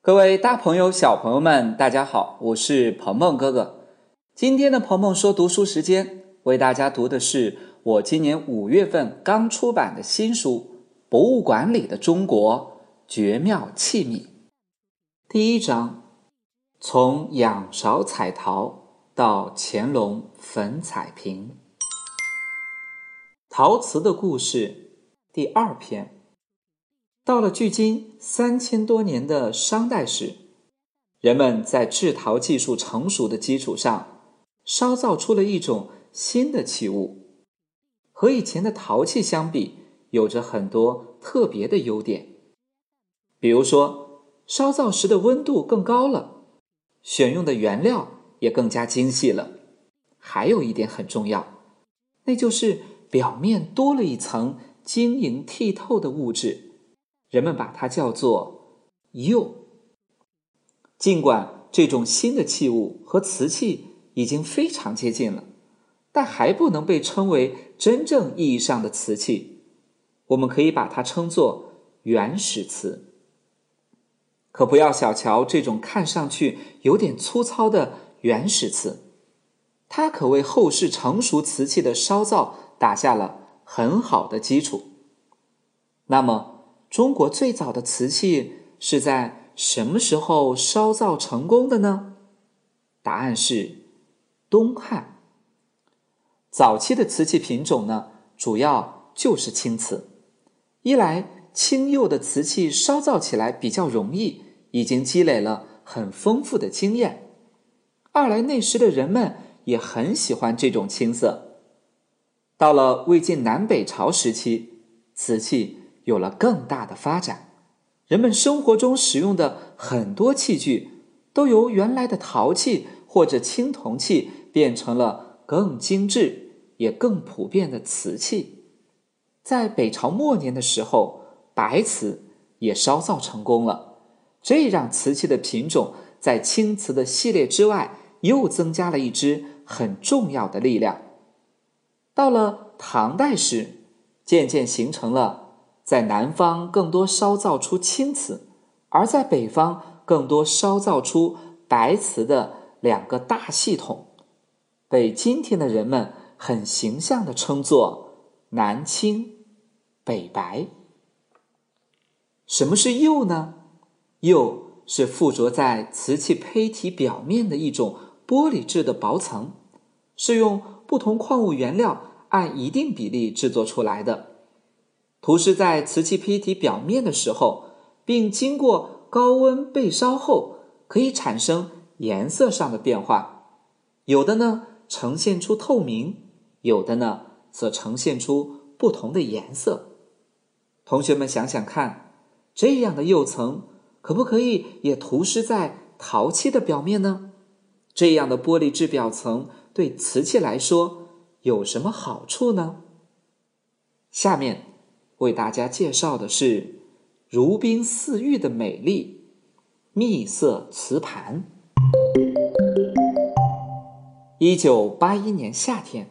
各位大朋友、小朋友们，大家好，我是鹏鹏哥哥。今天的鹏鹏说读书时间，为大家读的是我今年五月份刚出版的新书《博物馆里的中国：绝妙器皿》。第一章：从仰韶彩陶到乾隆粉彩瓶。陶瓷的故事第二篇。到了距今三千多年的商代时，人们在制陶技术成熟的基础上，烧造出了一种新的器物，和以前的陶器相比，有着很多特别的优点。比如说，烧造时的温度更高了，选用的原料也更加精细了。还有一点很重要，那就是表面多了一层晶莹剔透的物质。人们把它叫做“釉”。尽管这种新的器物和瓷器已经非常接近了，但还不能被称为真正意义上的瓷器。我们可以把它称作原始瓷。可不要小瞧这种看上去有点粗糙的原始瓷，它可为后世成熟瓷器的烧造打下了很好的基础。那么，中国最早的瓷器是在什么时候烧造成功的呢？答案是东汉。早期的瓷器品种呢，主要就是青瓷。一来，青釉的瓷器烧造起来比较容易，已经积累了很丰富的经验；二来，那时的人们也很喜欢这种青色。到了魏晋南北朝时期，瓷器。有了更大的发展，人们生活中使用的很多器具都由原来的陶器或者青铜器变成了更精致也更普遍的瓷器。在北朝末年的时候，白瓷也烧造成功了，这让瓷器的品种在青瓷的系列之外又增加了一支很重要的力量。到了唐代时，渐渐形成了。在南方更多烧造出青瓷，而在北方更多烧造出白瓷的两个大系统，被今天的人们很形象的称作南青北白。什么是釉呢？釉是附着在瓷器胚体表面的一种玻璃质的薄层，是用不同矿物原料按一定比例制作出来的。涂施在瓷器胚体表面的时候，并经过高温焙烧后，可以产生颜色上的变化。有的呢呈现出透明，有的呢则呈现出不同的颜色。同学们想想看，这样的釉层可不可以也涂施在陶器的表面呢？这样的玻璃质表层对瓷器来说有什么好处呢？下面。为大家介绍的是如冰似玉的美丽蜜色瓷盘。一九八一年夏天，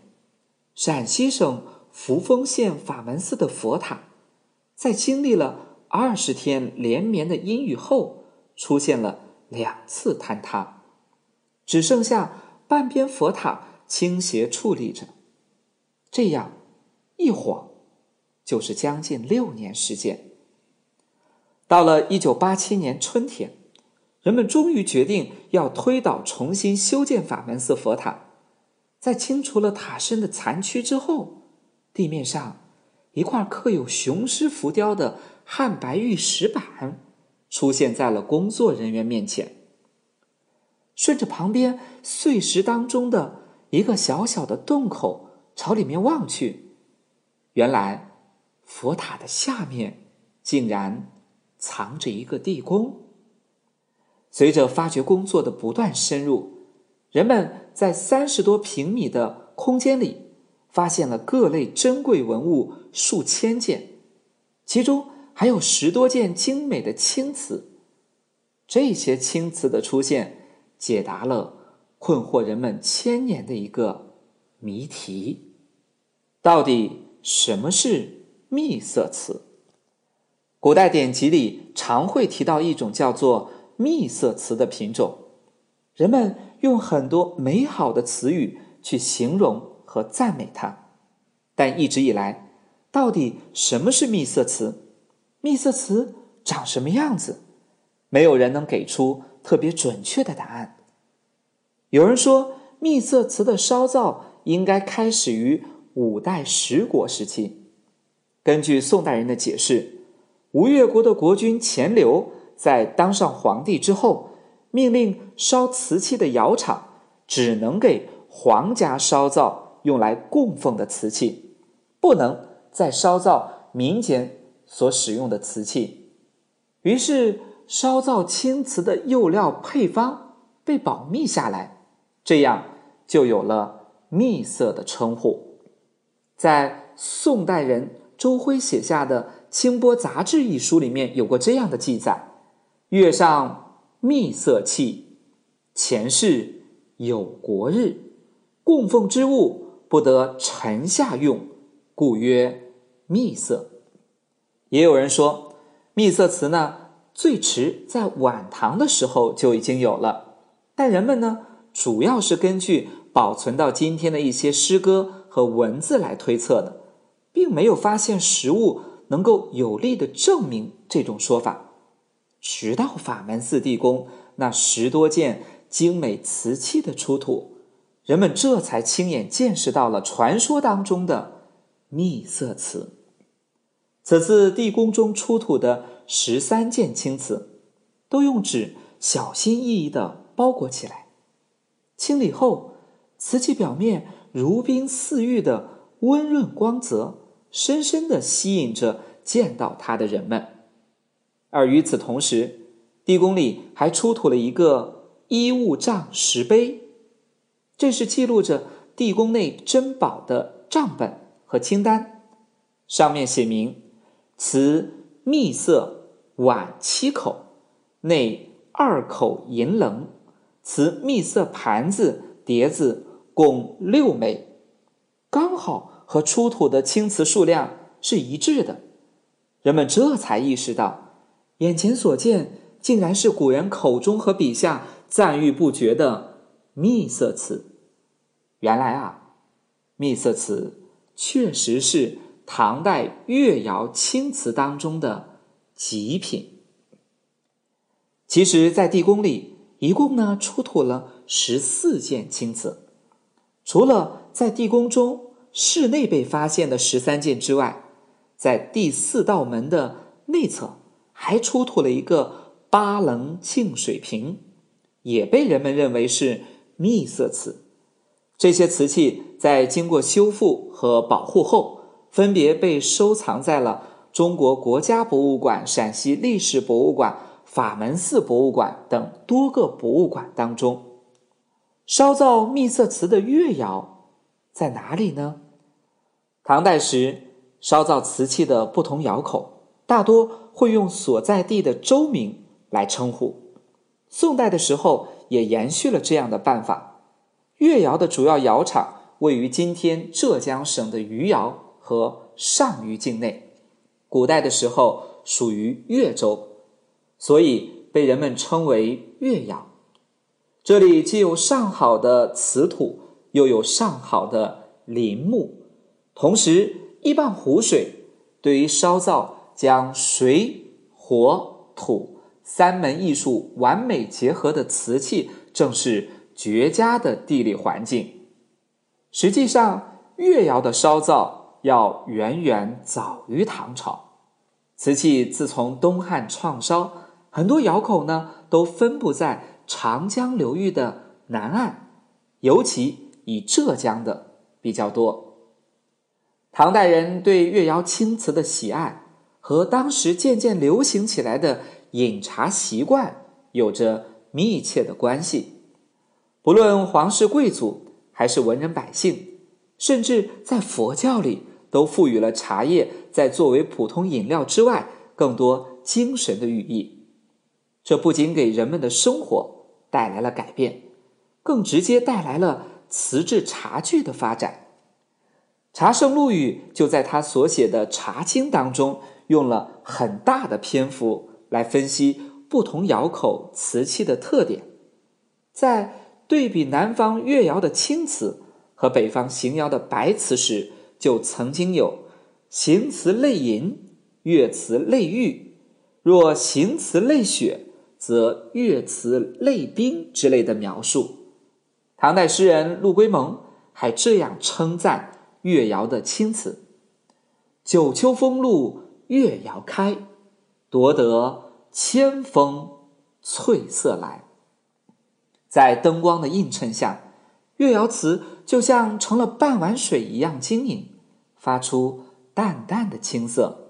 陕西省扶风县法门寺的佛塔，在经历了二十天连绵的阴雨后，出现了两次坍塌，只剩下半边佛塔倾斜矗立着。这样一晃。就是将近六年时间。到了一九八七年春天，人们终于决定要推倒重新修建法门寺佛塔。在清除了塔身的残躯之后，地面上一块刻有雄狮浮雕的汉白玉石板出现在了工作人员面前。顺着旁边碎石当中的一个小小的洞口朝里面望去，原来。佛塔的下面竟然藏着一个地宫。随着发掘工作的不断深入，人们在三十多平米的空间里发现了各类珍贵文物数千件，其中还有十多件精美的青瓷。这些青瓷的出现，解答了困惑人们千年的一个谜题：到底什么是？蜜色瓷，古代典籍里常会提到一种叫做秘色瓷的品种。人们用很多美好的词语去形容和赞美它，但一直以来，到底什么是秘色瓷？秘色瓷长什么样子？没有人能给出特别准确的答案。有人说，秘色瓷的烧造应该开始于五代十国时期。根据宋代人的解释，吴越国的国君钱镠在当上皇帝之后，命令烧瓷器的窑厂只能给皇家烧造用来供奉的瓷器，不能再烧造民间所使用的瓷器。于是，烧造青瓷的釉料配方被保密下来，这样就有了秘色的称呼。在宋代人。周辉写下的《清波杂志》一书里面有过这样的记载：“月上秘色器，前世有国日，供奉之物不得臣下用，故曰秘色。”也有人说，秘色词呢，最迟在晚唐的时候就已经有了，但人们呢，主要是根据保存到今天的一些诗歌和文字来推测的。并没有发现实物能够有力的证明这种说法，直到法门寺地宫那十多件精美瓷器的出土，人们这才亲眼见识到了传说当中的秘色瓷。此次地宫中出土的十三件青瓷，都用纸小心翼翼地包裹起来，清理后，瓷器表面如冰似玉的温润光泽。深深的吸引着见到它的人们，而与此同时，地宫里还出土了一个衣物账石碑，这是记录着地宫内珍宝的账本和清单，上面写明：瓷秘色碗七口，内二口银棱；瓷秘色盘子碟子共六枚，刚好。和出土的青瓷数量是一致的，人们这才意识到，眼前所见竟然是古人口中和笔下赞誉不绝的秘色瓷。原来啊，秘色瓷确实是唐代越窑青瓷当中的极品。其实，在地宫里一共呢出土了十四件青瓷，除了在地宫中。室内被发现的十三件之外，在第四道门的内侧还出土了一个八棱净水瓶，也被人们认为是秘色瓷。这些瓷器在经过修复和保护后，分别被收藏在了中国国家博物馆、陕西历史博物馆、法门寺博物馆等多个博物馆当中。烧造秘色瓷的越窑在哪里呢？唐代时，烧造瓷器的不同窑口，大多会用所在地的州名来称呼。宋代的时候，也延续了这样的办法。越窑的主要窑厂位于今天浙江省的余姚和上虞境内，古代的时候属于越州，所以被人们称为越窑。这里既有上好的瓷土，又有上好的林木。同时，一半湖水对于烧造将水、火、土三门艺术完美结合的瓷器，正是绝佳的地理环境。实际上，越窑的烧造要远远早于唐朝。瓷器自从东汉创烧，很多窑口呢都分布在长江流域的南岸，尤其以浙江的比较多。唐代人对越窑青瓷的喜爱，和当时渐渐流行起来的饮茶习惯有着密切的关系。不论皇室贵族还是文人百姓，甚至在佛教里，都赋予了茶叶在作为普通饮料之外更多精神的寓意。这不仅给人们的生活带来了改变，更直接带来了瓷制茶具的发展。茶圣陆羽就在他所写的《茶经》当中，用了很大的篇幅来分析不同窑口瓷器的特点，在对比南方越窑的青瓷和北方邢窑的白瓷时，就曾经有“邢瓷类银，越瓷类玉；若邢瓷类雪，则越瓷类冰”之类的描述。唐代诗人陆龟蒙还这样称赞越窑的青瓷：“九秋风露越窑开，夺得千峰翠色来。”在灯光的映衬下，越窑瓷就像成了半碗水一样晶莹，发出淡淡的青色，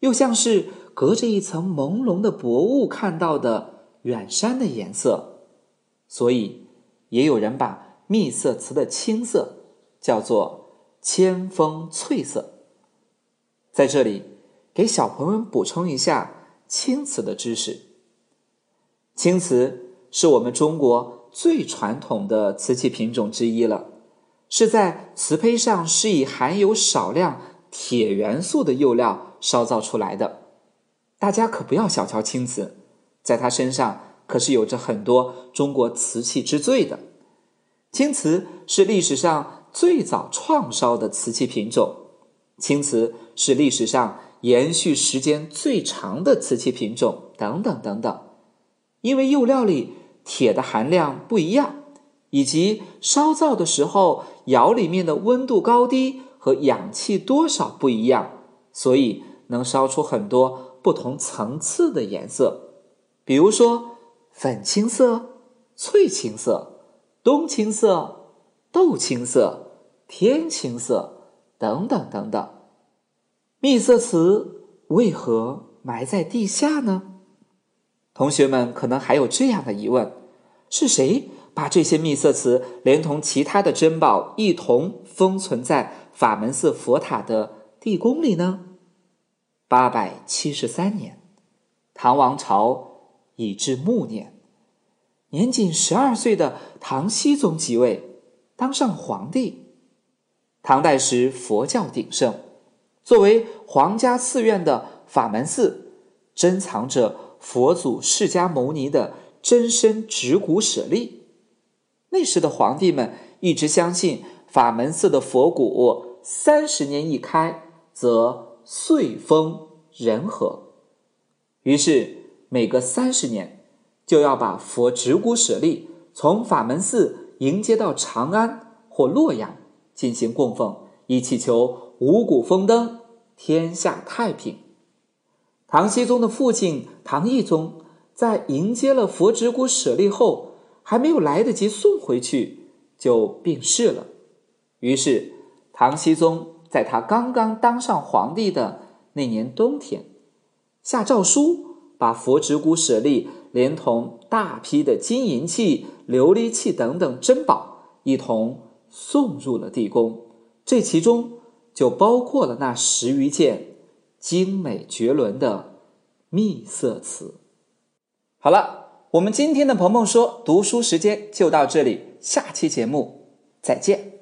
又像是隔着一层朦胧的薄雾看到的远山的颜色。所以，也有人把秘色瓷的青色叫做千峰翠色。在这里，给小朋友们补充一下青瓷的知识。青瓷是我们中国。最传统的瓷器品种之一了，是在瓷胚上施以含有少量铁元素的釉料烧造出来的。大家可不要小瞧青瓷，在它身上可是有着很多中国瓷器之最的。青瓷是历史上最早创烧的瓷器品种，青瓷是历史上延续时间最长的瓷器品种，等等等等。因为釉料里。铁的含量不一样，以及烧造的时候窑里面的温度高低和氧气多少不一样，所以能烧出很多不同层次的颜色，比如说粉青色、翠青色、冬青色、豆青色、天青色等等等等。秘色瓷为何埋在地下呢？同学们可能还有这样的疑问：是谁把这些秘色瓷连同其他的珍宝一同封存在法门寺佛塔的地宫里呢？八百七十三年，唐王朝已至暮年，年仅十二岁的唐僖宗即位，当上皇帝。唐代时佛教鼎盛，作为皇家寺院的法门寺，珍藏着。佛祖释迦牟尼的真身指骨舍利，那时的皇帝们一直相信法门寺的佛骨三十年一开，则岁丰人和，于是每隔三十年就要把佛指骨舍利从法门寺迎接到长安或洛阳进行供奉，以祈求五谷丰登、天下太平。唐僖宗的父亲唐懿宗在迎接了佛指骨舍利后，还没有来得及送回去，就病逝了。于是，唐僖宗在他刚刚当上皇帝的那年冬天，下诏书，把佛指骨舍利连同大批的金银器、琉璃器等等珍宝一同送入了地宫。这其中就包括了那十余件。精美绝伦的秘色瓷。好了，我们今天的鹏鹏说读书时间就到这里，下期节目再见。